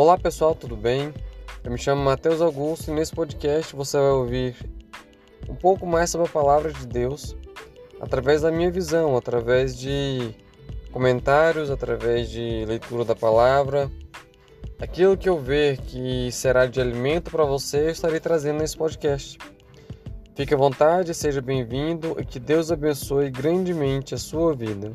Olá pessoal, tudo bem? Eu me chamo Matheus Augusto e nesse podcast você vai ouvir um pouco mais sobre a palavra de Deus através da minha visão, através de comentários, através de leitura da palavra. Aquilo que eu ver que será de alimento para você, eu estarei trazendo nesse podcast. Fique à vontade, seja bem-vindo e que Deus abençoe grandemente a sua vida.